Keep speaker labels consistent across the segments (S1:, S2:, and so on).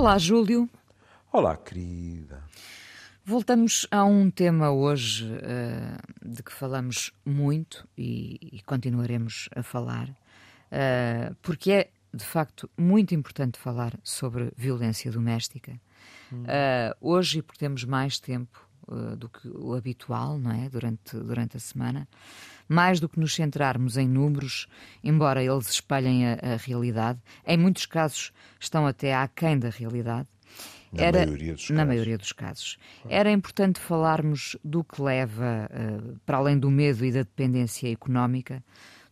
S1: Olá, Júlio.
S2: Olá, querida.
S1: Voltamos a um tema hoje uh, de que falamos muito e, e continuaremos a falar, uh, porque é de facto muito importante falar sobre violência doméstica. Hum. Uh, hoje, e porque temos mais tempo do que o habitual, não é? Durante, durante a semana, mais do que nos centrarmos em números, embora eles espalhem a, a realidade, em muitos casos estão até aquém da realidade.
S2: Na era, maioria dos
S1: na
S2: casos.
S1: maioria dos casos. Era importante falarmos do que leva, uh, para além do medo e da dependência económica,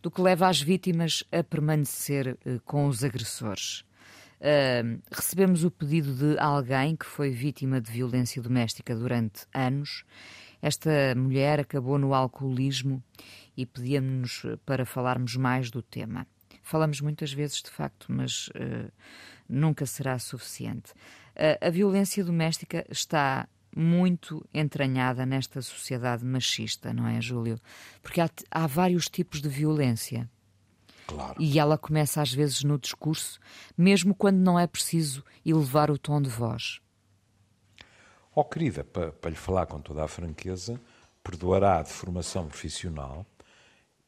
S1: do que leva as vítimas a permanecer uh, com os agressores. Uh, recebemos o pedido de alguém que foi vítima de violência doméstica durante anos. Esta mulher acabou no alcoolismo e pedia-nos para falarmos mais do tema. Falamos muitas vezes, de facto, mas uh, nunca será suficiente. Uh, a violência doméstica está muito entranhada nesta sociedade machista, não é, Júlio? Porque há, há vários tipos de violência.
S2: Claro.
S1: E ela começa às vezes no discurso, mesmo quando não é preciso elevar o tom de voz.
S2: Oh, querida, para, para lhe falar com toda a franqueza, perdoará a deformação profissional,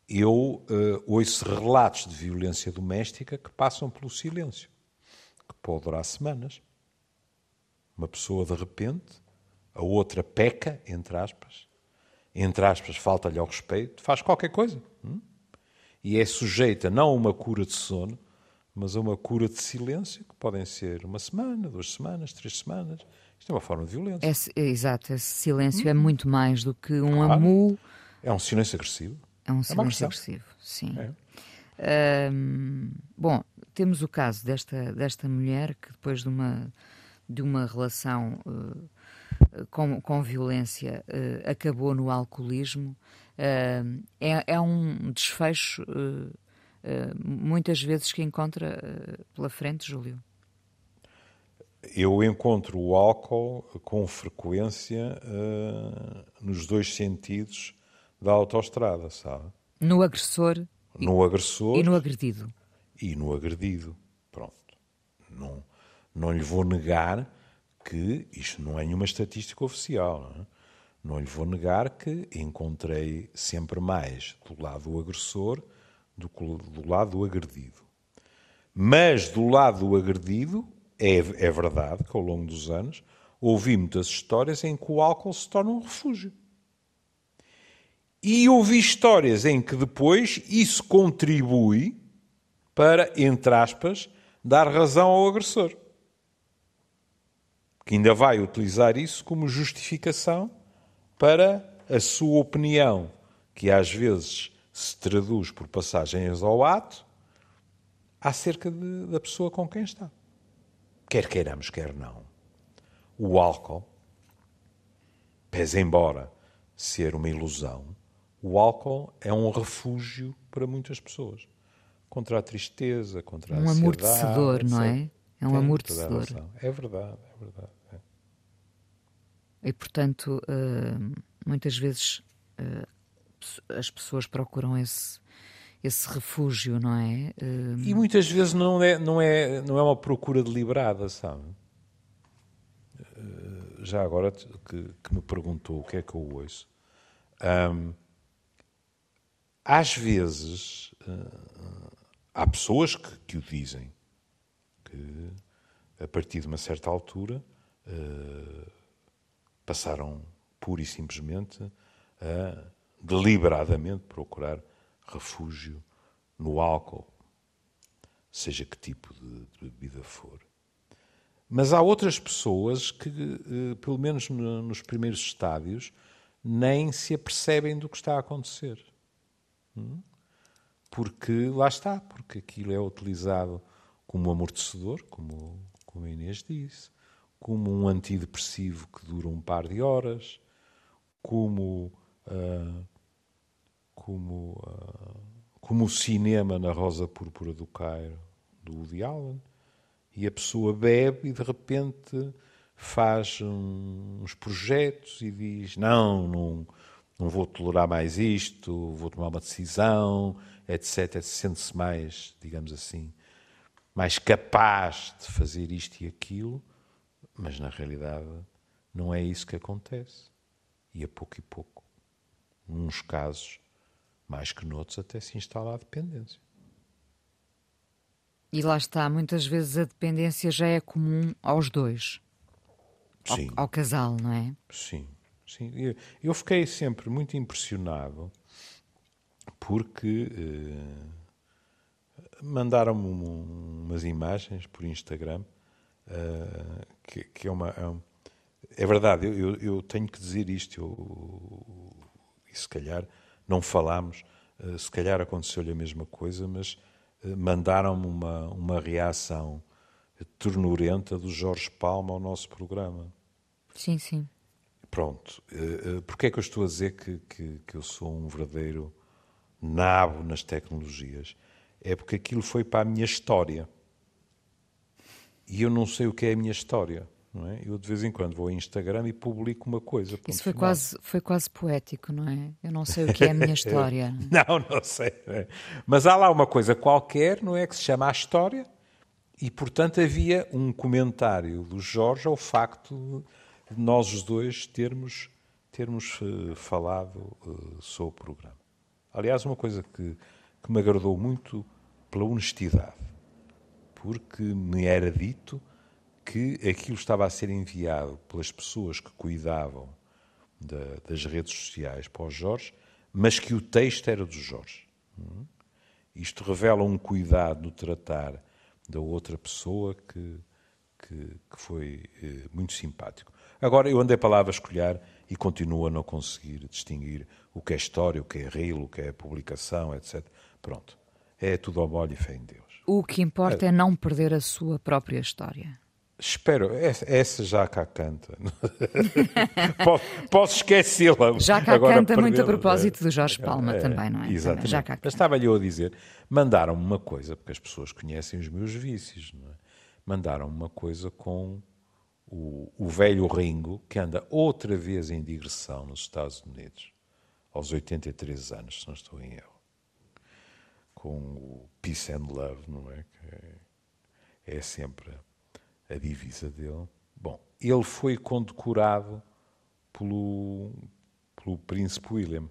S2: eu uh, ouço relatos de violência doméstica que passam pelo silêncio, que pode durar semanas. Uma pessoa, de repente, a outra peca, entre aspas, entre aspas, falta-lhe ao respeito, faz qualquer coisa. Hum? E é sujeita não a uma cura de sono, mas a uma cura de silêncio, que podem ser uma semana, duas semanas, três semanas. Isto é uma forma de violência.
S1: Esse, exato, esse silêncio hum. é muito mais do que um claro. amu.
S2: É um silêncio agressivo.
S1: É um silêncio é agressivo, sim. É. bom, temos o caso desta, desta mulher que depois de uma, de uma relação uh, com, com violência uh, acabou no alcoolismo. Uh, é, é um desfecho muitas vezes que encontra pela frente, Júlio.
S2: Eu encontro o álcool com frequência nos dois sentidos da autoestrada, sabe?
S1: No agressor.
S2: No agressor.
S1: E no agredido.
S2: E no agredido. Pronto. Não, não lhe vou negar que isto não é nenhuma estatística oficial. Não, é? Não lhe vou negar que encontrei sempre mais do lado do agressor do que do lado do agredido. Mas do lado do agredido, é, é verdade que ao longo dos anos ouvi muitas histórias em que o álcool se torna um refúgio. E ouvi histórias em que depois isso contribui para, entre aspas, dar razão ao agressor. Que ainda vai utilizar isso como justificação para a sua opinião, que às vezes se traduz por passagens ao ato, acerca de, da pessoa com quem está. Quer queiramos, quer não. O álcool, pese embora ser uma ilusão, o álcool é um refúgio para muitas pessoas. Contra a tristeza, contra a
S1: um
S2: ansiedade.
S1: Um amortecedor, não é? É um amortecedor.
S2: É verdade, é verdade.
S1: E, portanto, uh, muitas vezes uh, as pessoas procuram esse, esse refúgio, não é?
S2: Uh... E muitas vezes não é, não, é, não é uma procura deliberada, sabe? já agora que, que, me perguntou o que é que eu ouço. Um, às vezes, há pessoas que, que, o dizem, que a partir de uma certa altura uh, passaram pura e simplesmente a deliberadamente procurar refúgio no álcool, seja que tipo de, de bebida for. Mas há outras pessoas que, uh, pelo menos no, nos primeiros estádios, nem se apercebem do que está a acontecer. Porque lá está, porque aquilo é utilizado como amortecedor, como, como a Inês disse, como um antidepressivo que dura um par de horas, como, uh, como, uh, como o cinema na Rosa Púrpura do Cairo, do Woody Allen, e a pessoa bebe e de repente faz uns projetos e diz: Não, não não vou tolerar mais isto, vou tomar uma decisão, etc. Sente-se mais, digamos assim, mais capaz de fazer isto e aquilo, Mas na realidade não é isso que acontece. E a pouco e pouco, nos casos, mais que noutros, até se instala a dependência.
S1: E lá está, muitas vezes a dependência já é comum aos dois. Sim. Ao, ao casal, não é?
S2: Sim, sim. Eu, fiquei sempre muito impressionado porque eh, mandaram-me umas imagens por Instagram uh, que, que, é uma. É, é verdade, eu, eu, eu, tenho que dizer isto, eu, e se calhar não falámos, uh, se calhar aconteceu-lhe a mesma coisa, mas uh, mandaram-me uma, uma reação ternurenta do Jorge Palma ao nosso programa.
S1: Sim, sim.
S2: Pronto. Porquê é que eu estou a dizer que, que, que eu sou um verdadeiro nabo nas tecnologias? É porque aquilo foi para a minha história. E eu não sei o que é a minha história. Não é? Eu de vez em quando vou ao Instagram e publico uma coisa.
S1: Isso foi quase, foi quase poético, não é? Eu não sei o que é a minha história.
S2: não, não sei. É? Mas há lá uma coisa qualquer, não é? Que se chama a história. E, portanto, havia um comentário do Jorge ao facto de nós os dois termos, termos uh, falado uh, sobre o programa. Aliás, uma coisa que, que me agradou muito pela honestidade porque me era dito que aquilo estava a ser enviado pelas pessoas que cuidavam da, das redes sociais para o Jorge, mas que o texto era do Jorge. Hum? Isto revela um cuidado no tratar da outra pessoa que, que, que foi eh, muito simpático. Agora, eu andei para lá a vasculhar e continuo a não conseguir distinguir o que é história, o que é reel, o que é publicação, etc. Pronto. É tudo ao molho e fé em Deus.
S1: O que importa é, é não perder a sua própria história.
S2: Espero, essa já cá canta. posso, posso esquecê-la.
S1: Já cá Agora, canta muito a propósito do Jorge Palma é, também, não é?
S2: Exatamente. Já cá Mas estava-lhe eu a dizer, mandaram-me uma coisa, porque as pessoas conhecem os meus vícios, não é? Mandaram-me uma coisa com o, o velho Ringo, que anda outra vez em digressão nos Estados Unidos, aos 83 anos, se não estou em erro com o Peace and Love, não é? Que é sempre a divisa dele. Bom, ele foi condecorado pelo, pelo Príncipe William.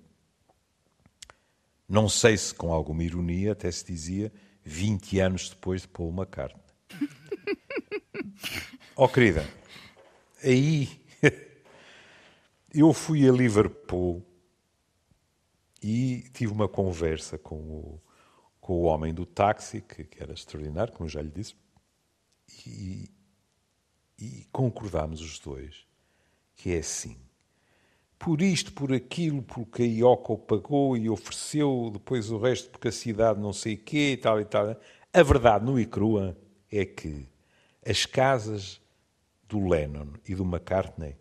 S2: Não sei se com alguma ironia, até se dizia 20 anos depois de Paul McCartney. oh, querida, aí eu fui a Liverpool e tive uma conversa com o com o homem do táxi, que, que era extraordinário, como já lhe disse, e, e concordámos os dois que é assim. Por isto, por aquilo, porque a Ioko pagou e ofereceu, depois o resto porque a cidade não sei quê e tal e tal. A verdade, no e crua, é que as casas do Lennon e do McCartney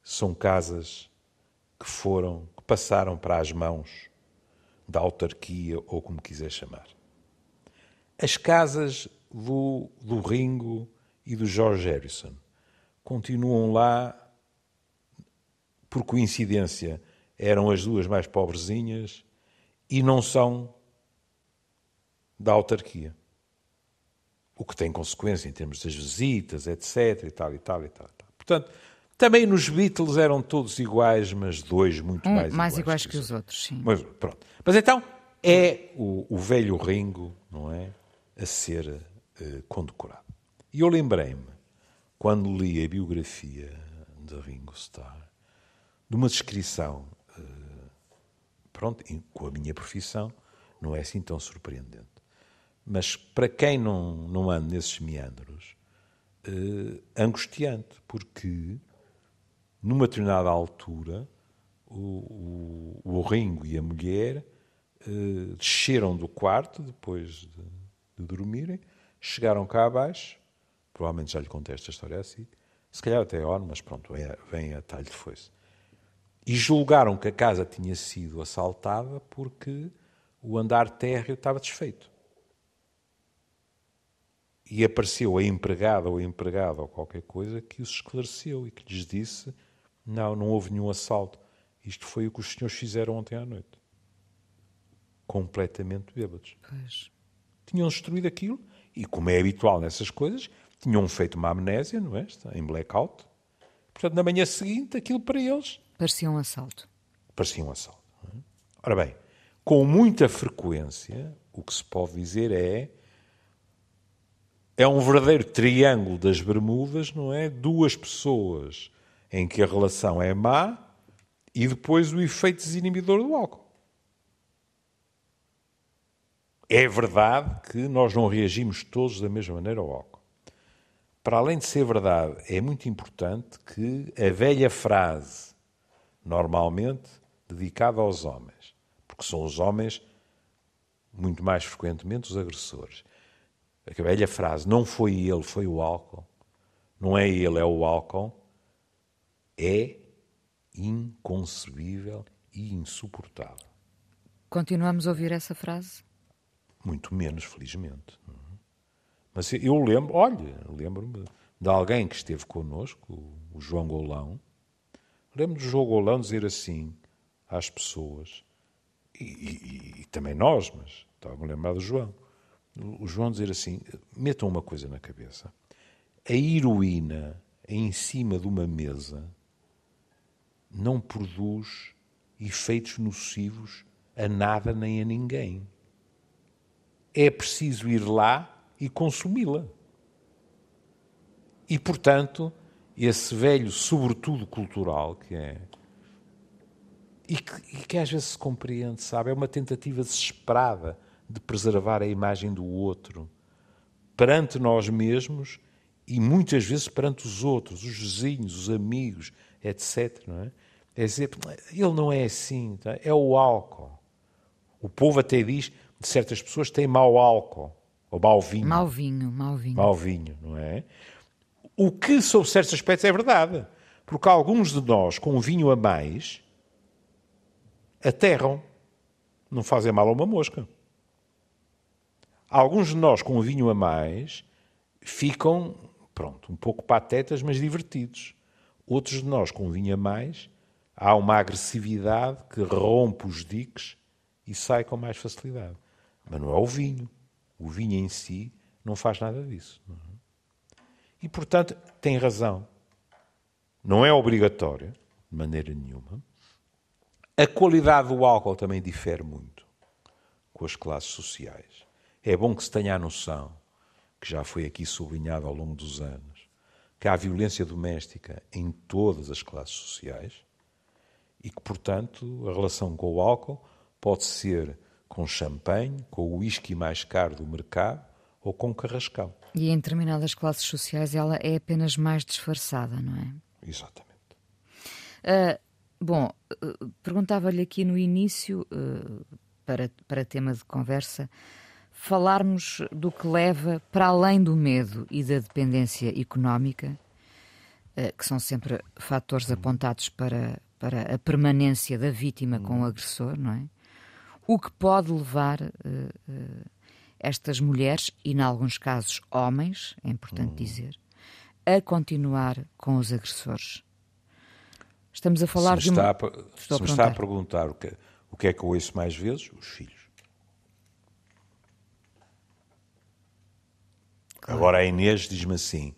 S2: são casas que foram, que passaram para as mãos da autarquia ou como quiser chamar. As casas do, do Ringo e do George Harrison continuam lá por coincidência eram as duas mais pobrezinhas e não são da autarquia. O que tem consequência em termos das visitas, etc. e tal e tal e tal. Portanto, também nos Beatles eram todos iguais, mas dois muito
S1: um,
S2: mais,
S1: mais iguais, iguais que, os outros, sim.
S2: Mas, pronto. mas então é o, o velho Ringo, não é? A ser uh, condecorado. E eu lembrei-me, quando li a biografia de Ringo Starr, de uma descrição, uh, pronto, com a minha profissão, não é assim tão surpreendente. Mas para quem não, não anda nesses meandros, uh, angustiante, porque numa determinada altura, o, o, o Ringo e a mulher uh, desceram do quarto depois de, de, dormirem, chegaram cá abaixo, provavelmente já lhe contei esta história assim, se calhar até hora, mas pronto, é, vem a talho de foice. E julgaram que a casa tinha sido assaltada porque o andar térreo estava desfeito. E apareceu a empregada ou empregado ou qualquer coisa que os esclareceu e que lhes disse não, não houve nenhum assalto. Isto foi o que os senhores fizeram ontem à noite. Completamente bêbados.
S1: Pois.
S2: Tinham destruído aquilo e, como é habitual nessas coisas, tinham feito uma amnésia, não é? Em blackout. Portanto, na manhã seguinte, aquilo para eles.
S1: Parecia um assalto.
S2: Parecia um assalto. É? Ora bem, com muita frequência, o que se pode dizer é. É um verdadeiro triângulo das Bermudas, não é? Duas pessoas em que a relação é má e depois o efeito desinibidor do álcool. É verdade que nós não reagimos todos da mesma maneira ao álcool. Para além de ser verdade, é muito importante que a velha frase, normalmente dedicada aos homens, porque são os homens muito mais frequentemente os agressores. A velha frase, não foi ele, foi o álcool, não é ele, é o álcool, é inconcebível e insuportável.
S1: Continuamos a ouvir essa frase?
S2: Muito menos, felizmente. Mas eu lembro, olha, lembro-me de alguém que esteve connosco, o João Golão. Lembro do João Golão dizer assim às pessoas, e, e, e também nós, mas estava-me a lembrar do João. O João dizer assim: metam uma coisa na cabeça. A heroína em cima de uma mesa não produz efeitos nocivos a nada nem a ninguém. É preciso ir lá e consumi-la. E, portanto, esse velho sobretudo cultural que é. E que, e que às vezes se compreende, sabe? É uma tentativa desesperada de preservar a imagem do outro perante nós mesmos e muitas vezes perante os outros, os vizinhos, os amigos, etc. Não é? é dizer, ele não é assim, tá? é o álcool. O povo até diz, de certas pessoas, tem mau álcool. Ou mau vinho.
S1: Mau vinho, mau vinho.
S2: Mau vinho, não é? O que, sob certos aspectos, é verdade. Porque alguns de nós, com vinho a mais, aterram. Não fazem mal a uma mosca. Alguns de nós, com vinho a mais, ficam, pronto, um pouco patetas, mas divertidos. Outros de nós, com vinho a mais, há uma agressividade que rompe os diques e sai com mais facilidade. Mas não é o vinho. O vinho em si não faz nada disso. E, portanto, tem razão. Não é obrigatório, de maneira nenhuma. A qualidade do álcool também difere muito com as classes sociais. É bom que se tenha a noção, que já foi aqui sublinhado ao longo dos anos, que há violência doméstica em todas as classes sociais e que, portanto, a relação com o álcool pode ser com champanhe, com o whisky mais caro do mercado ou com carrascal.
S1: E em determinadas classes sociais ela é apenas mais disfarçada, não é?
S2: Exatamente.
S1: Uh, bom, uh, perguntava-lhe aqui no início, uh, para, para tema de conversa, falarmos do que leva para além do medo e da dependência económica, que são sempre fatores apontados para, para a permanência da vítima com o agressor, não é? o que pode levar uh, uh, estas mulheres, e em alguns casos homens, é importante hum. dizer, a continuar com os agressores. Estamos a falar
S2: se
S1: de
S2: uma... A, se me está a perguntar o que, o que é que eu ouço mais vezes, os filhos. Claro. Agora a Inês diz-me assim,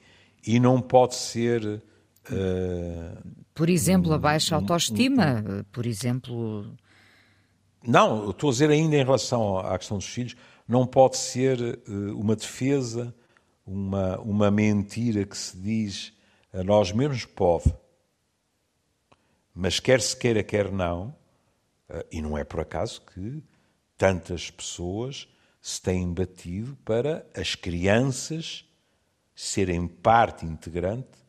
S2: e não pode ser... Uh,
S1: por exemplo, a baixa autoestima, um, um, por exemplo,
S2: não, estou a dizer ainda em relação à questão dos filhos, não pode ser uh, uma defesa, uma, uma mentira que se diz a nós mesmos, pode. Mas quer se queira, quer não, uh, e não é por acaso que tantas pessoas se têm batido para as crianças serem parte integrante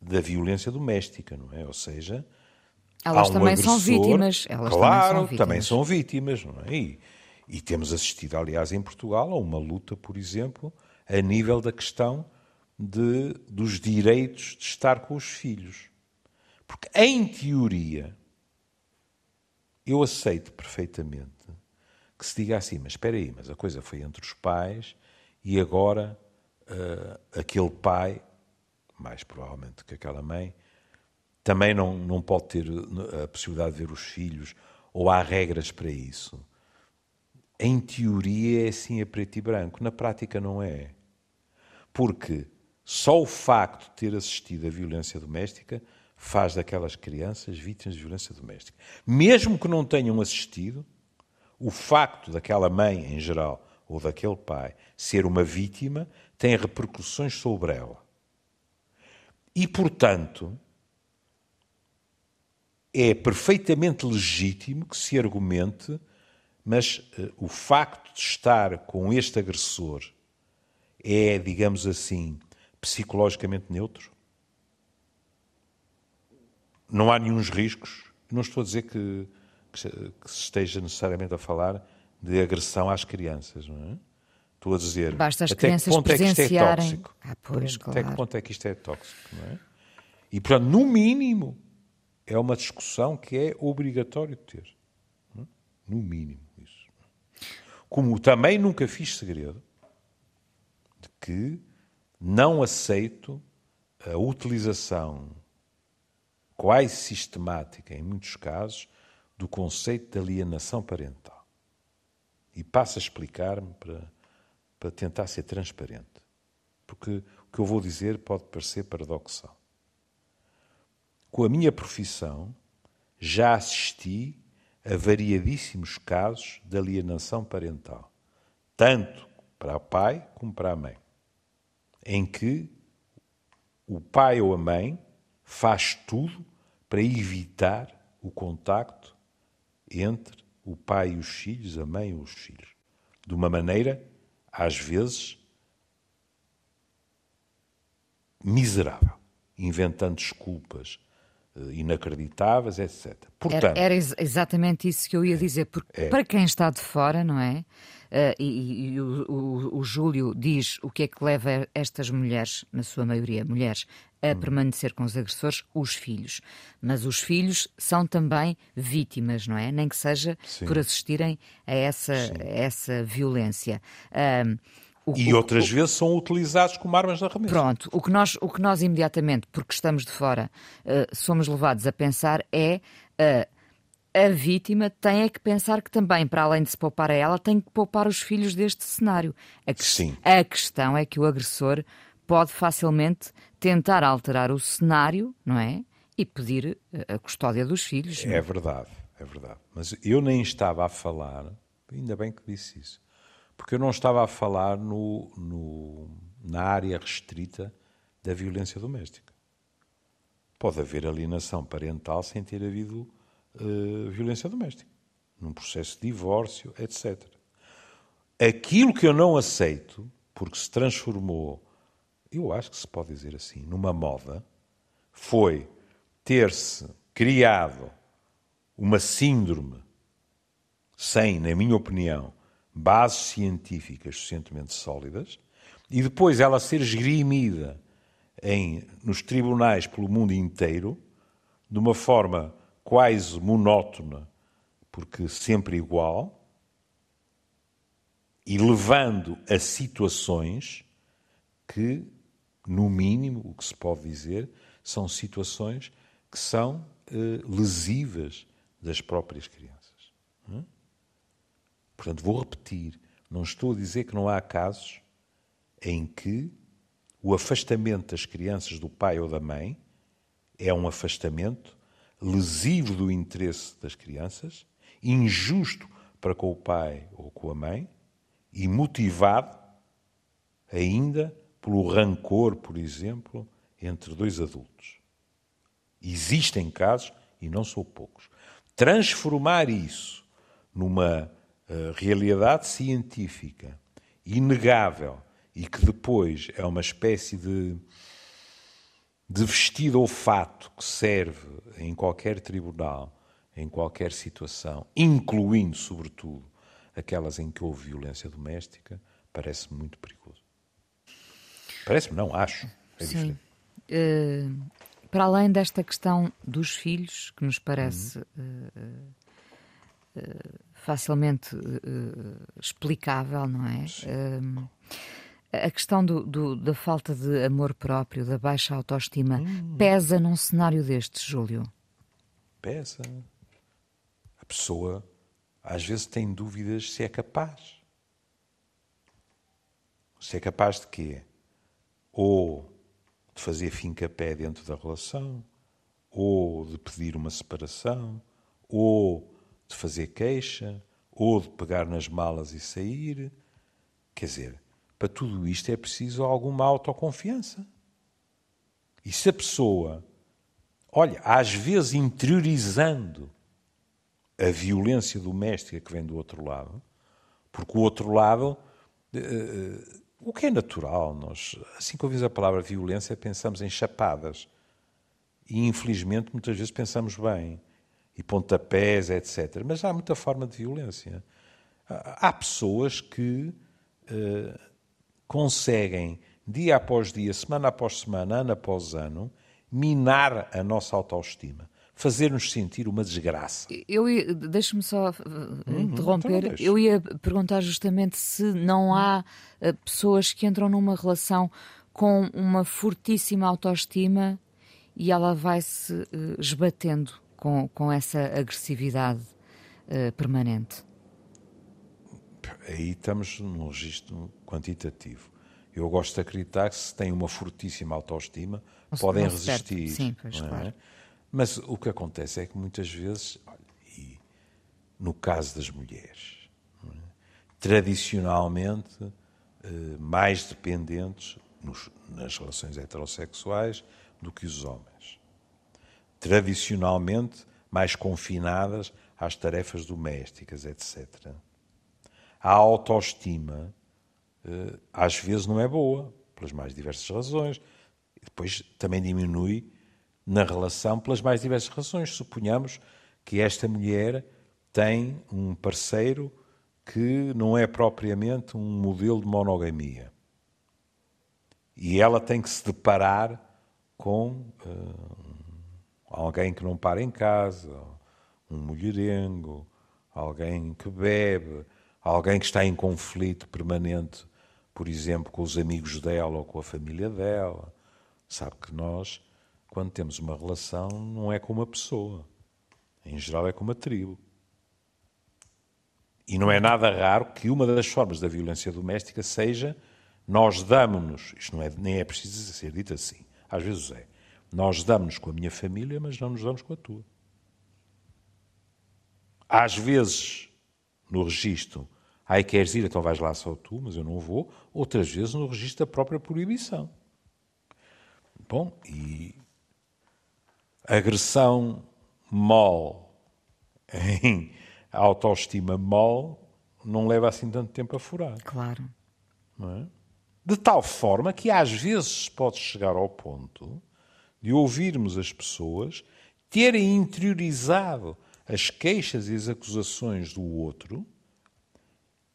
S2: da violência doméstica, não é? Ou seja,
S1: elas um também agressor, são vítimas. Elas
S2: claro,
S1: também são vítimas.
S2: Também são vítimas não é? E, e temos assistido, aliás, em Portugal, a uma luta, por exemplo, a nível da questão de, dos direitos de estar com os filhos. Porque, em teoria, eu aceito perfeitamente que se diga assim, mas espera aí, mas a coisa foi entre os pais e agora uh, aquele pai, mais provavelmente que aquela mãe, também não, não pode ter a possibilidade de ver os filhos, ou há regras para isso. Em teoria é assim a preto e branco, na prática não é. Porque só o facto de ter assistido à violência doméstica faz daquelas crianças vítimas de violência doméstica. Mesmo que não tenham assistido, o facto daquela mãe, em geral, ou daquele pai, ser uma vítima, tem repercussões sobre ela. E, portanto, é perfeitamente legítimo que se argumente, mas uh, o facto de estar com este agressor é, digamos assim, psicologicamente neutro? Não há nenhum riscos. Não estou a dizer que, que, se esteja necessariamente a falar de agressão às crianças, não é? Estou a dizer
S1: Basta as
S2: até que ponto é que isto é tóxico.
S1: Ah, pois,
S2: até que ponto é que isto é tóxico, não é? E, portanto, no mínimo, é uma discussão que é obrigatório ter. É? No mínimo, isso. Como também nunca fiz segredo de que não aceito a utilização quase sistemática, em muitos casos, do conceito de alienação parental. E passo a explicar-me para, para tentar ser transparente. Porque o que eu vou dizer pode parecer paradoxal. Com a minha profissão, já assisti a variadíssimos casos de alienação parental, tanto para o pai como para a mãe em que o pai ou a mãe faz tudo para evitar o contacto entre o pai e os filhos, a mãe e os filhos. De uma maneira, às vezes, miserável, inventando desculpas eh, inacreditáveis, etc.
S1: Portanto, era, era exatamente isso que eu ia dizer, porque é, para quem está de fora, não é? Uh, e, e o, o, o, Júlio diz o que é que leva estas mulheres, na sua maioria mulheres, a hum. permanecer com os agressores, os filhos. Mas os filhos são também vítimas, não é? Nem que seja Sim. por assistirem a essa, a essa violência. Uh,
S2: o, e outras o, vezes são utilizados como armas de arremesso.
S1: Pronto, o que nós, o que nós imediatamente, porque estamos de fora, uh, somos levados a pensar é uh, a vítima tem é que pensar que também, para além de se poupar a ela, tem que poupar os filhos deste cenário. A, que...
S2: Sim.
S1: a questão é que o agressor pode facilmente tentar alterar o cenário, não é? E pedir eh, a custódia dos filhos.
S2: É, verdade, é verdade. Mas eu nem estava a falar, ainda bem que disse isso, porque eu não estava a falar no, no, na área restrita da violência doméstica. Pode haver alienação parental sem ter havido uh, violência doméstica, num processo de divórcio, etc. Aquilo que eu não aceito, porque se transformou, eu acho que se pode dizer assim, numa moda, foi ter-se criado uma síndrome sem, na minha opinião, bases científicas suficientemente sólidas e depois ela ser esgrimida em, nos tribunais pelo mundo inteiro de uma forma quase monótona, porque sempre igual, e levando a situações que, no mínimo, o que se pode dizer, são situações que são eh, lesivas das próprias crianças. Hum? Portanto, vou repetir: não estou a dizer que não há casos em que o afastamento das crianças do pai ou da mãe é um afastamento lesivo do interesse das crianças, injusto para com o pai ou com a mãe e motivado ainda pelo rancor, por exemplo, entre dois adultos. Existem casos, e não são poucos. Transformar isso numa uh, realidade científica inegável e que depois é uma espécie de de vestido ou fato que serve em qualquer tribunal, em qualquer situação, incluindo, sobretudo, aquelas em que houve violência doméstica, parece-me muito perigoso. Parece-me, não, acho. É
S1: Sim. Uh, para além desta questão dos filhos, que nos parece uhum. uh, uh, facilmente explicável, não é? a questão do, do, da falta de amor próprio, da baixa autoestima, hum. pesa num cenário destes, Júlio?
S2: Pesa. A pessoa às vezes tem dúvidas se é capaz. Se é capaz de quê? Ou de fazer finca-pé dentro da relação, ou de pedir uma separação, ou de fazer queixa, ou de pegar nas malas e sair. Quer dizer, para tudo isto é preciso alguma autoconfiança. E se a pessoa, olha, às vezes interiorizando a violência doméstica que vem do outro lado, porque o outro lado, uh, o que é natural, nós, assim que ouvimos a palavra violência, pensamos em chapadas. E infelizmente muitas vezes pensamos bem, e pontapés, etc. Mas há muita forma de violência. Há pessoas que uh, conseguem, dia após dia, semana após semana, ano após ano, minar a nossa autoestima fazer-nos sentir uma desgraça.
S1: Eu deixe-me só uhum, interromper. Então eu ia perguntar justamente se não há uh, pessoas que entram numa relação com uma fortíssima autoestima e ela vai se uh, esbatendo com, com essa agressividade uh, permanente.
S2: Aí estamos num registro quantitativo. Eu gosto de acreditar que se tem uma fortíssima autoestima, podem resistir.
S1: Sim, pois,
S2: é?
S1: claro.
S2: Mas o que acontece é que muitas vezes, olha, e no caso das mulheres, é? tradicionalmente eh, mais dependentes nos, nas relações heterossexuais do que os homens. Tradicionalmente mais confinadas às tarefas domésticas, etc. A autoestima eh, às vezes não é boa, pelas mais diversas razões. Depois também diminui na relação pelas mais diversas razões. Suponhamos que esta mulher tem um parceiro que não é propriamente um modelo de monogamia. E ela tem que se deparar com uh, alguém que não para em casa, um mulherengo, alguém que bebe, alguém que está em conflito permanente, por exemplo, com os amigos dela ou com a família dela. Sabe que nós quando temos uma relação, não é com uma pessoa. Em geral, é com uma tribo. E não é nada raro que uma das formas da violência doméstica seja nós damos-nos, isto não é, nem é preciso ser dito assim, às vezes é, nós damos-nos com a minha família, mas não nos damos com a tua. Às vezes, no registro, aí queres ir, então vais lá só tu, mas eu não vou. Outras vezes, no registro da própria proibição. Bom, e agressão mole em autoestima mole não leva assim tanto tempo a furar.
S1: Claro.
S2: É? De tal forma que às vezes pode chegar ao ponto de ouvirmos as pessoas terem interiorizado as queixas e as acusações do outro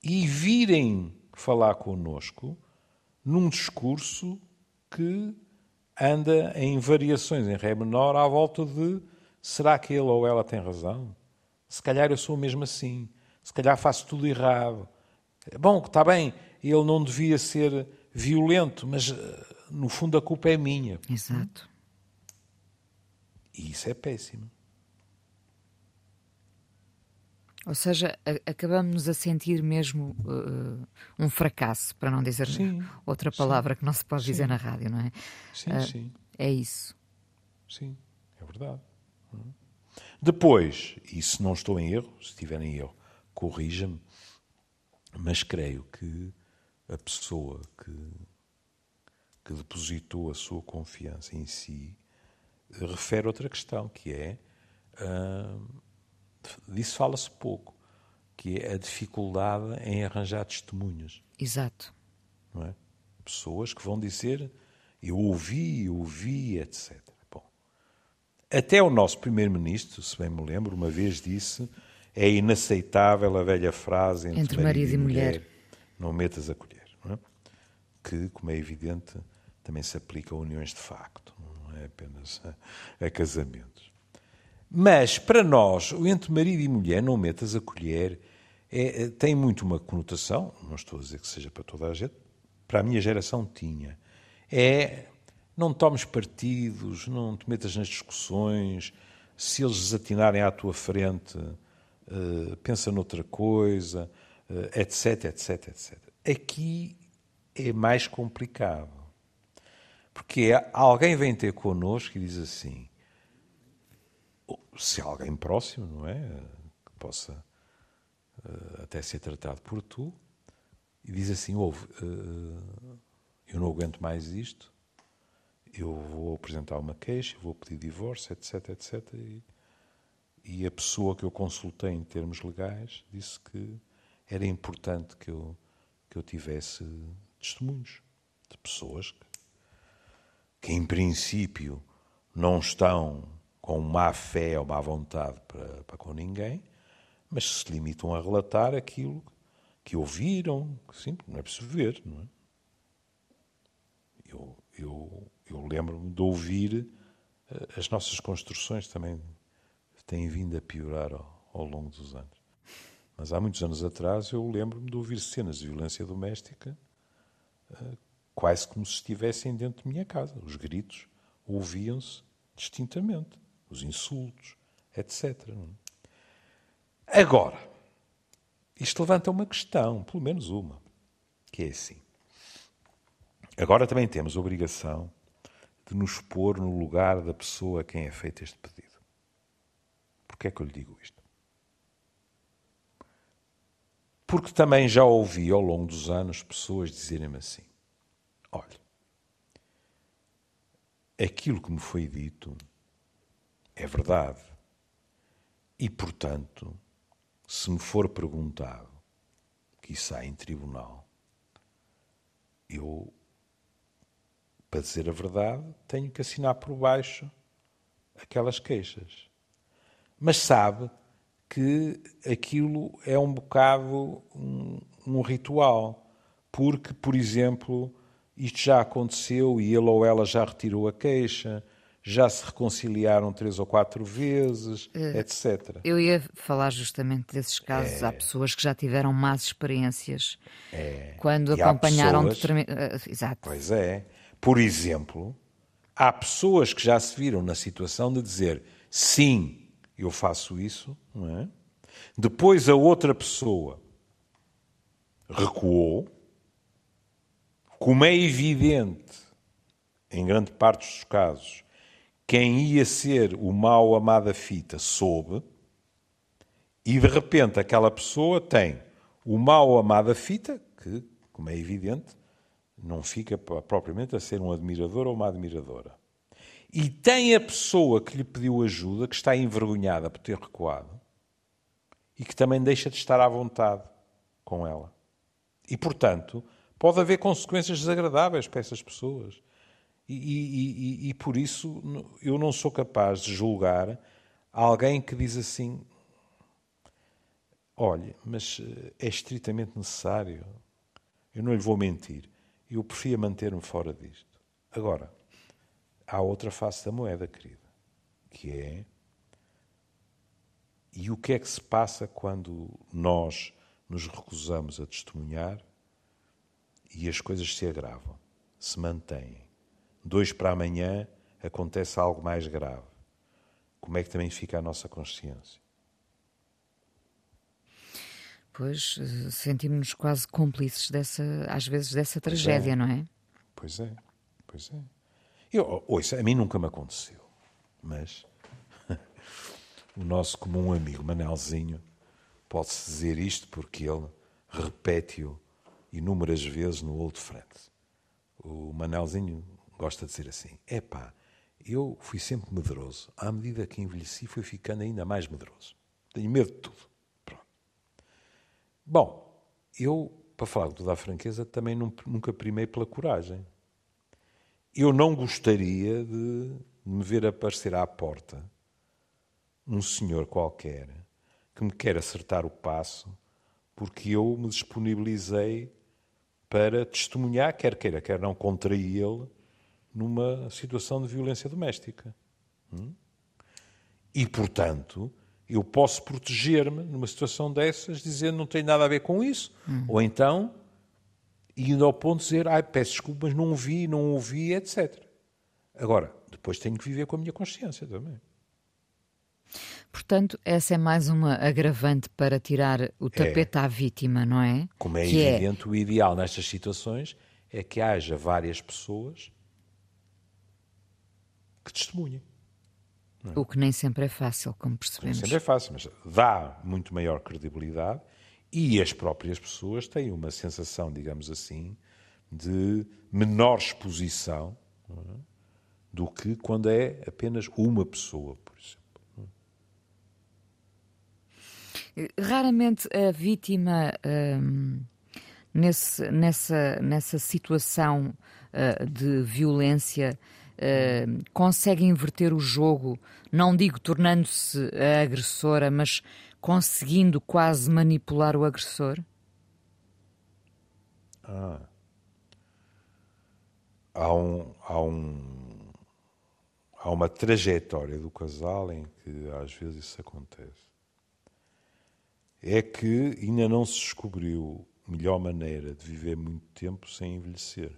S2: e virem falar connosco num discurso que anda em variações em Ré menor à volta de será que ele ou ela tem razão? Se calhar eu sou mesmo assim. Se calhar faço tudo errado. Bom, está bem, ele não devia ser violento, mas eh, no fundo a culpa é minha.
S1: Exato.
S2: E isso é péssimo.
S1: Ou seja, acabamos a sentir mesmo uh, um fracasso, para não dizer sim, outra palavra sim, que não se pode sim. dizer na rádio, não é?
S2: Sim, uh, sim.
S1: É isso.
S2: Sim, é verdade. Uhum. Depois, e se não estou em erro, se estiver em erro, corrija-me, mas creio que a pessoa que, que depositou a sua confiança em si refere outra questão, que é. Uh, disso fala-se pouco, que é a dificuldade em arranjar testemunhas.
S1: Exato.
S2: Não é? Pessoas que vão dizer eu ouvi, eu ouvi, etc. Bom, até o nosso primeiro-ministro, se bem me lembro, uma vez disse é inaceitável a velha frase entre, entre marido, marido, e mulher, mulher, não metas a colher. Não é? Que, como é evidente, também se aplica a uniões de facto, não é apenas a, a casamentos. Mas, para nós, entre marido e mulher, não metas a colher, é, é, tem muito uma conotação, não estou a dizer que seja para toda a gente, para a minha geração tinha. É não tomes partidos, não te metas nas discussões, se eles desatinarem à tua frente, uh, pensa noutra coisa, uh, etc, etc, etc. Aqui é mais complicado. Porque alguém vem ter connosco e diz assim, se alguém próximo, não é? Que possa uh, até ser tratado por tu, e diz assim: ouve, uh, eu não aguento mais isto, eu vou apresentar uma queixa, vou pedir divórcio, etc, etc. E, e a pessoa que eu consultei em termos legais disse que era importante que eu, que eu tivesse testemunhos de pessoas que, que, em princípio, não estão com má fé ou má vontade para, para com ninguém, mas se limitam a relatar aquilo que ouviram, que sim, não é preciso ver, não é? Eu, eu, eu lembro-me de ouvir eh, as nossas construções também têm vindo a piorar ao, ao longo dos anos. Mas há muitos anos atrás eu lembro-me de ouvir cenas de violência doméstica eh, quase como se estivessem dentro de minha casa. Os gritos ouviam-se distintamente, os insultos, etc. É? Agora, isto levanta uma questão, pelo menos uma, que é assim. Agora também temos a obrigação de nos pôr no lugar da pessoa a quem é feito este pedido. Porquê é que eu lhe digo isto? Porque também já ouvi ao longo dos anos pessoas dizerem-me assim: olha, aquilo que me foi dito é verdade. E, portanto, se me for perguntado que há em tribunal, eu, para dizer a verdade, tenho que assinar por baixo aquelas queixas. Mas sabe que aquilo é um bocado um, um ritual, porque, por exemplo, isto já aconteceu e ele ou ela já retirou a queixa, já se reconciliaram três ou quatro vezes, uh, etc.
S1: Eu ia falar justamente desses casos. É. Há pessoas que já tiveram más experiências é. quando e acompanharam determinadas. Uh, exato.
S2: Pois é. Por exemplo, há pessoas que já se viram na situação de dizer sim, eu faço isso, não é? Depois a outra pessoa recuou, como é evidente, em grande parte dos casos, quem ia ser o mal amada fita soube, e de repente aquela pessoa tem o mal amada fita, que, como é evidente, não fica propriamente a ser um admirador ou uma admiradora. E tem a pessoa que lhe pediu ajuda, que está envergonhada por ter recuado, e que também deixa de estar à vontade com ela. E, portanto, pode haver consequências desagradáveis para essas pessoas. E, e, e, e, por isso eu não sou capaz de julgar alguém que diz assim: olha, mas eh, é estritamente necessário. Eu não lhe vou mentir. Eu preferia manter-me fora disto. Agora, há outra face da moeda, querida, que é. E o que é que se passa quando nós nos recusamos a testemunhar e as coisas se agravam, se mantêm? Dois para amanhã acontece algo mais grave. Como é que também fica a nossa consciência?
S1: Pois, eh, sentimos-nos quase cúmplices dessa, às vezes, dessa tragédia,
S2: é.
S1: não é?
S2: Pois é, pois é. Eu, ouça, a mim nunca me aconteceu, mas o nosso comum amigo Manelzinho pode-se dizer isto porque ele repete-o inúmeras vezes no Old Friends. O Manelzinho gosta de dizer assim: epá, eu fui sempre medroso. À medida que envelheci, fui ficando ainda mais medroso. Tenho medo de tudo. Pronto. Bom, eu, para falar com toda a franqueza, também nunca primei pela coragem. Eu não gostaria de me ver aparecer à porta um senhor qualquer que me quer acertar o passo porque eu me disponibilizei para testemunhar, quer queira, quer não, contra ele, numa situação de violência doméstica. Hum? E, portanto, eu posso proteger-me numa situação dessas, dizendo não tem nada a ver com isso. Hum. Ou então, indo ao ponto de dizer, ai, peço desculpas, mas não vi, não ouvi, etc. Agora, depois tenho que viver com a minha consciência também.
S1: Portanto, essa é mais uma agravante para tirar o tapete é. à vítima, não é?
S2: Como é que é evidente, é... o ideal nestas situações é que haja várias pessoas que testemunhem.
S1: É? O que nem sempre é fácil, como percebemos.
S2: Nem sempre é fácil, mas dá muito maior credibilidade e as próprias pessoas têm uma sensação, digamos assim, de menor exposição é? do que quando é apenas uma pessoa, por exemplo.
S1: Raramente a vítima, hum, nesse, nessa, nessa situação uh, de violência, uh, consegue inverter o jogo, não digo tornando-se a agressora, mas conseguindo quase manipular o agressor?
S2: Ah. Há um, há um há uma trajetória do casal em que às vezes isso acontece. É que ainda não se descobriu melhor maneira de viver muito tempo sem envelhecer.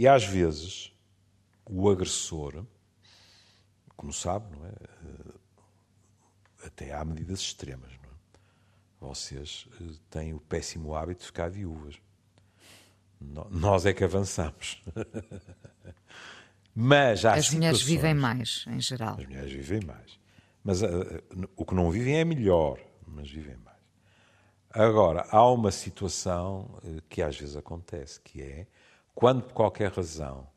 S2: E às vezes o agressor, como sabe, não é? Eh, até há medidas extremas. Não é? Vocês eh, têm o péssimo hábito de ficar viúvas. Nós é que avançamos. Mas há
S1: As mulheres vivem mais, em geral.
S2: As mulheres vivem mais. Mas uh, o que não vivem é melhor, mas vivem mais. Agora, há uma situação que às vezes acontece, que é quando por qualquer razão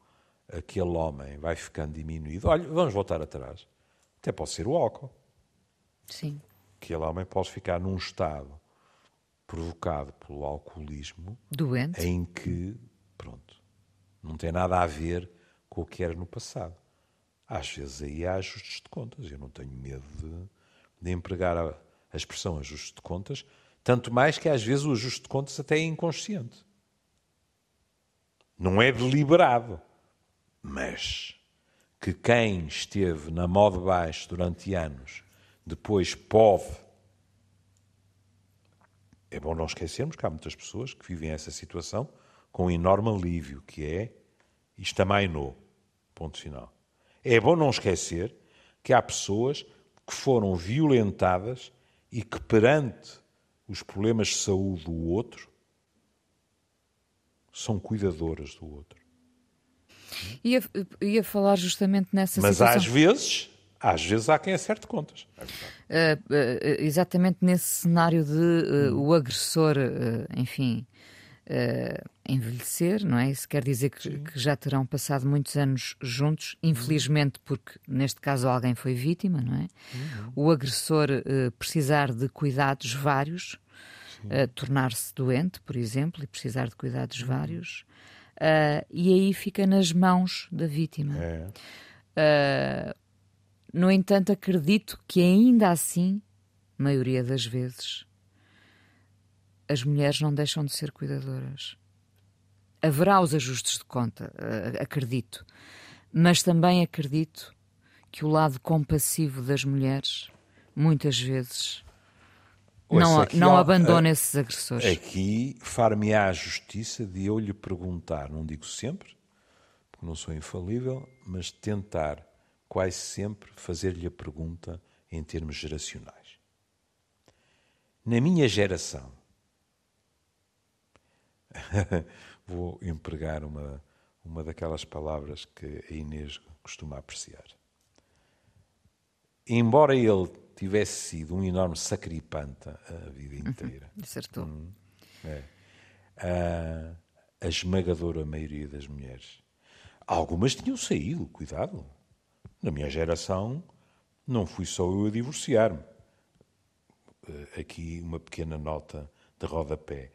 S2: aquele homem vai ficando diminuído. Olha, vamos voltar atrás. Até pode ser o álcool.
S1: Sim.
S2: Aquele homem pode ficar num estado provocado pelo alcoolismo.
S1: Doente.
S2: Em que, pronto, não tem nada a ver com o que era no passado. Às vezes aí há ajustes de contas. Eu não tenho medo de, de empregar a, a expressão ajuste de contas, tanto mais que às vezes o ajuste de contas até é inconsciente. Não é deliberado. Mas que quem esteve na moda baixo durante anos depois pode. É bom não esquecermos que há muitas pessoas que vivem essa situação com um enorme alívio, que é isto amainou. Ponto final. É bom não esquecer que há pessoas que foram violentadas e que, perante os problemas de saúde do outro, são cuidadoras do outro.
S1: Ia, ia falar justamente nessa
S2: Mas
S1: situação.
S2: às vezes, às vezes há quem acerte contas.
S1: É uh, uh, exatamente nesse cenário de uh, o agressor, enfim, uh, envelhecer, não é? Isso quer dizer que, que, já terão passado muitos anos juntos, infelizmente, porque neste caso alguém foi vítima, não é? Uhum. O agressor uh, precisar de cuidados vários, uh, tornar-se doente, por exemplo, e precisar de cuidados uhum. vários, e aí fica nas mãos da vítima. É. no entanto, acredito que ainda assim, maioria das vezes, as mulheres não deixam de ser cuidadoras. Haverá os ajustes de conta, eh, acredito, mas também acredito que o lado compassivo das mulheres, muitas vezes, não, não abandona esses agressores.
S2: Aqui far-me-á a justiça de eu lhe perguntar, não digo sempre, porque não sou infalível, mas tentar quase sempre fazer-lhe a pergunta em termos geracionais. Na minha geração, vou empregar uma, uma daquelas palavras que a Inês costuma apreciar. Embora ele tivesse sido um enorme sacripanta a vida uhum. inteira.
S1: Acertou. Hum,
S2: é, a, a esmagadora maioria das mulheres. Algumas tinham saído, cuidado. Na minha geração, não fui só eu a divorciar-me. Eh, aqui uma pequena nota de rodapé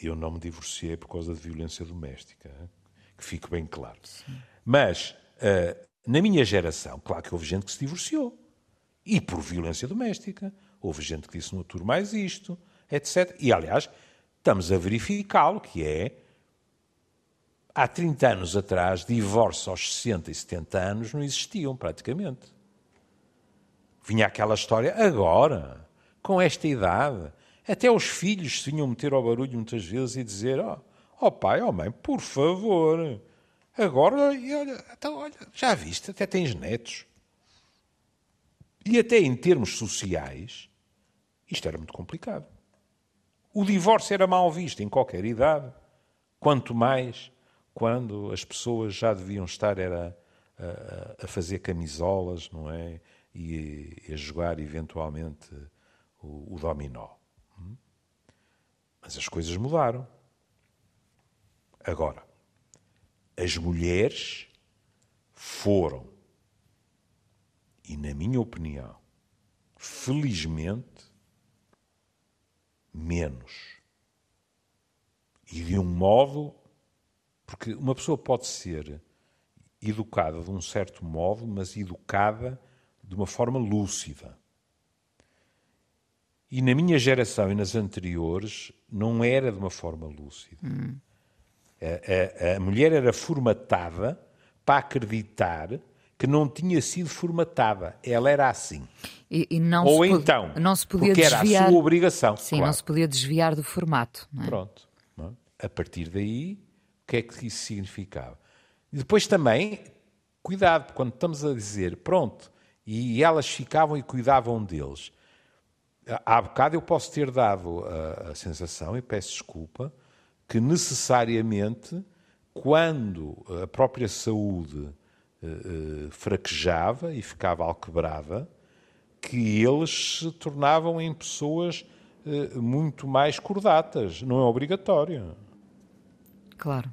S2: eu não me divorciei por causa de violência doméstica, que fique bem claro. Sim. Mas, uh, na minha geração, claro que houve gente que se divorciou. E por violência doméstica. Houve gente que disse no tour mais isto, etc. E, aliás, estamos a verificá-lo, que é... Há 30 anos atrás, divórcios aos 60 e 70 anos não existiam, praticamente. Vinha aquela história, agora, com esta idade, até os filhos se vinham meter ao barulho muitas vezes e dizer: Ó oh, oh pai, ó oh mãe, por favor, agora, olha, então, olha, já viste, até tens netos. E até em termos sociais, isto era muito complicado. O divórcio era mal visto em qualquer idade, quanto mais quando as pessoas já deviam estar era, a, a fazer camisolas, não é? E a jogar eventualmente o, o dominó. Hum? Mas as coisas mudaram. Agora, as mulheres foram, e na minha opinião, felizmente, menos. E de um modo. Porque uma pessoa pode ser educada de um certo modo, mas educada de uma forma lúcida. E na minha geração e nas anteriores não era de uma forma lúcida. Hum. A, a, a mulher era formatada para acreditar que não tinha sido formatada. Ela era assim.
S1: E, e não
S2: Ou então,
S1: não se podia
S2: porque
S1: desviar,
S2: era a sua obrigação.
S1: Sim,
S2: claro.
S1: não se podia desviar do formato. É?
S2: Pronto. É? A partir daí, o que é que isso significava? E depois também, cuidado, quando estamos a dizer, pronto, e elas ficavam e cuidavam deles. Há bocado eu posso ter dado a, a sensação, e peço desculpa, que necessariamente, quando a própria saúde uh, fraquejava e ficava alquebrada, que eles se tornavam em pessoas uh, muito mais cordatas. Não é obrigatório.
S1: Claro.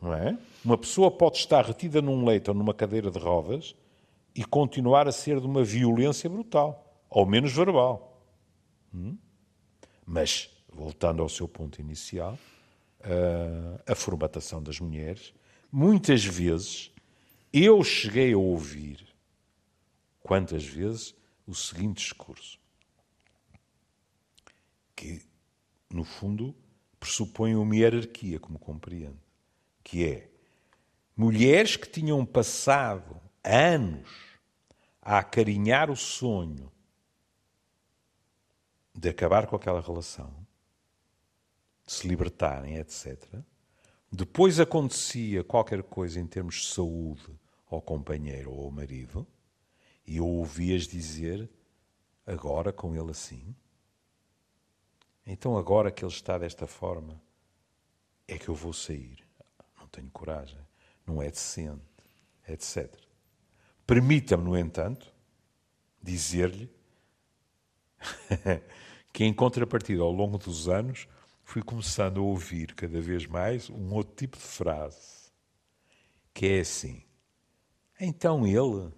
S2: Não é? Uma pessoa pode estar retida num leito ou numa cadeira de rodas e continuar a ser de uma violência brutal, ao menos verbal. Hum? Mas, voltando ao seu ponto inicial, a formatação das mulheres, muitas vezes eu cheguei a ouvir, quantas vezes, o seguinte discurso, que, no fundo, pressupõe uma hierarquia, como compreende, que é mulheres que tinham passado anos a acarinhar o sonho de acabar com aquela relação, de se libertarem, etc. Depois acontecia qualquer coisa em termos de saúde ao companheiro ou ao marido, e eu ouvias dizer, agora com ele assim. Então, agora que ele está desta forma, é que eu vou sair. Não tenho coragem, não é decente, etc. Permita-me, no entanto, dizer-lhe que, em contrapartida, ao longo dos anos, fui começando a ouvir cada vez mais um outro tipo de frase, que é assim: então ele,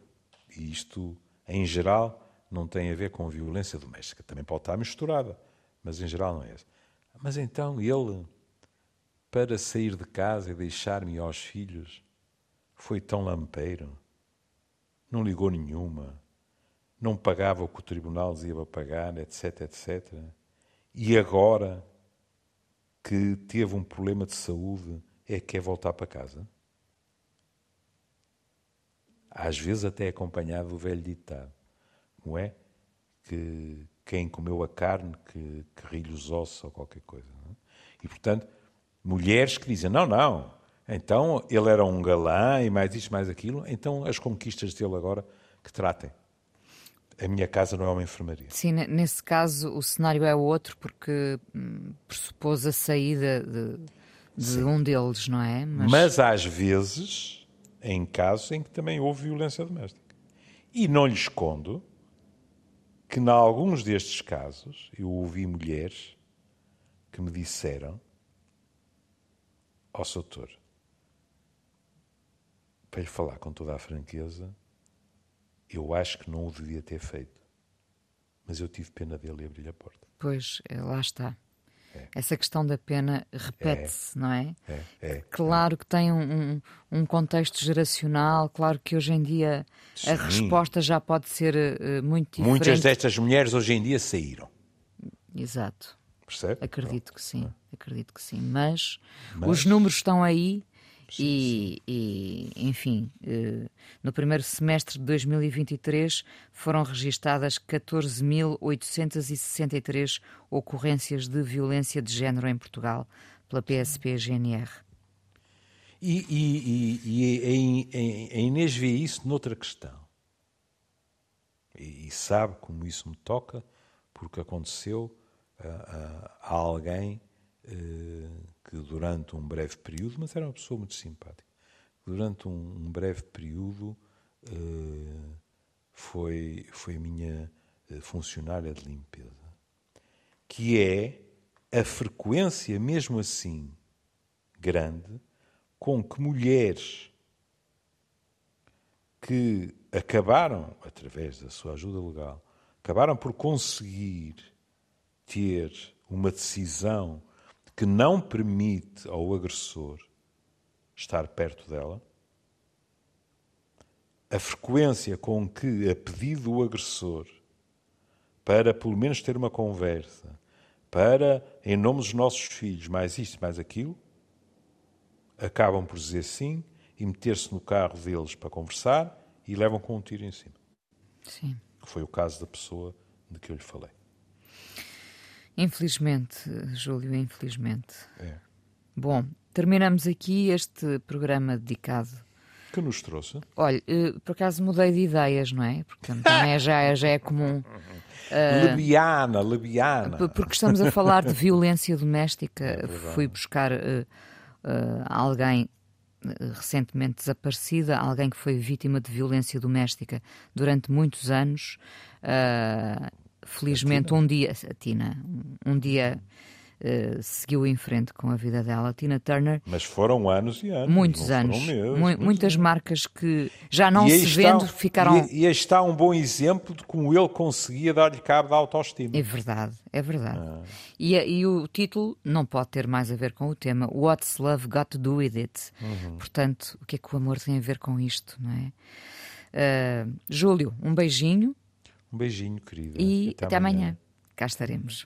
S2: e isto em geral não tem a ver com violência doméstica, também pode estar misturada, mas em geral não é essa. Mas então ele, para sair de casa e deixar-me aos filhos, foi tão lampeiro, não ligou nenhuma, não pagava o que o tribunal dizia para pagar, etc, etc. E agora que teve um problema de saúde é que quer voltar para casa? Às vezes até acompanhado do velho ditado, não é? Que quem comeu a carne que, que os ossos ou qualquer coisa. É? E, portanto, mulheres que dizem, não, não, então ele era um galã e mais isto, mais aquilo, então as conquistas dele agora que tratem. A minha casa não é uma enfermaria.
S1: Sim, nesse caso o cenário é outro porque hum, pressupôs a saída de, de um deles, não é?
S2: Mas... Mas... às vezes, em casos em que também houve violência doméstica. E não lhe escondo que, em alguns destes casos, eu ouvi mulheres que me disseram: Ó, oh, doutor, para lhe falar com toda a franqueza, eu acho que não o devia ter feito. Mas eu tive pena dele e abri-lhe a porta.
S1: Pois, é, lá está. É. Essa questão da pena repete-se,
S2: é.
S1: não é?
S2: É, é
S1: claro que tem um, um, contexto geracional, claro que hoje em dia Sim. a resposta já pode ser uh, muito diferente.
S2: Muitas destas mulheres hoje em dia saíram.
S1: Exato.
S2: Percebe?
S1: Acredito que sim, acredito que sim. Mas, Mas, os números estão aí e, e, enfim, eh, no primeiro semestre de 2023 foram registadas 14.863 ocorrências de violência de género em Portugal pela PSP-GNR.
S2: E, e, e, a Inês vê isso noutra questão. E, sabe como isso me toca, porque aconteceu a, a, a alguém uh, que durante um breve período, mas era uma pessoa muito simpática, durante um, um breve período uh, foi, foi minha uh, funcionária de limpeza, que é a frequência, mesmo assim, grande, com que mulheres que acabaram, através da sua ajuda legal, acabaram por conseguir ter uma decisão que não permite ao agressor estar perto dela, a frequência com que, a pedido do agressor, para pelo menos ter uma conversa, para, em nome dos nossos filhos, mais isto, mais aquilo, acabam por dizer sim e meter-se no carro deles para conversar e levam com um tiro em cima.
S1: Sim.
S2: Que foi o caso da pessoa de que eu lhe falei.
S1: Infelizmente, Júlio, infelizmente.
S2: É.
S1: Bom, terminamos aqui este programa dedicado.
S2: Que nos trouxe?
S1: Olha, eh, por acaso mudei de ideias, não é? Porque também é, já, é, já é comum.
S2: Uh, lebiana, lebiana.
S1: Porque estamos a falar de violência doméstica. É Fui buscar uh, uh, alguém recentemente desaparecida, alguém que foi vítima de violência doméstica durante muitos anos. Felizmente, um dia, a Tina, um dia uh, seguiu em frente com a vida dela, Tina Turner.
S2: Mas foram anos e anos.
S1: Muitos anos. Meses, mu muitas marcas que já não se vendo
S2: está,
S1: ficaram.
S2: E, e está um bom exemplo de como ele conseguia dar-lhe cabo da autoestima.
S1: É verdade, é verdade. Ah. E, e, o título não pode ter mais a ver com o tema. What's Love Got to Do With It? Uhum. Portanto, o que é que o amor tem a ver com isto, não é? Uh, Júlio, um beijinho.
S2: Um beijinho, querida.
S1: E até, até amanhã. amanhã. Cá estaremos.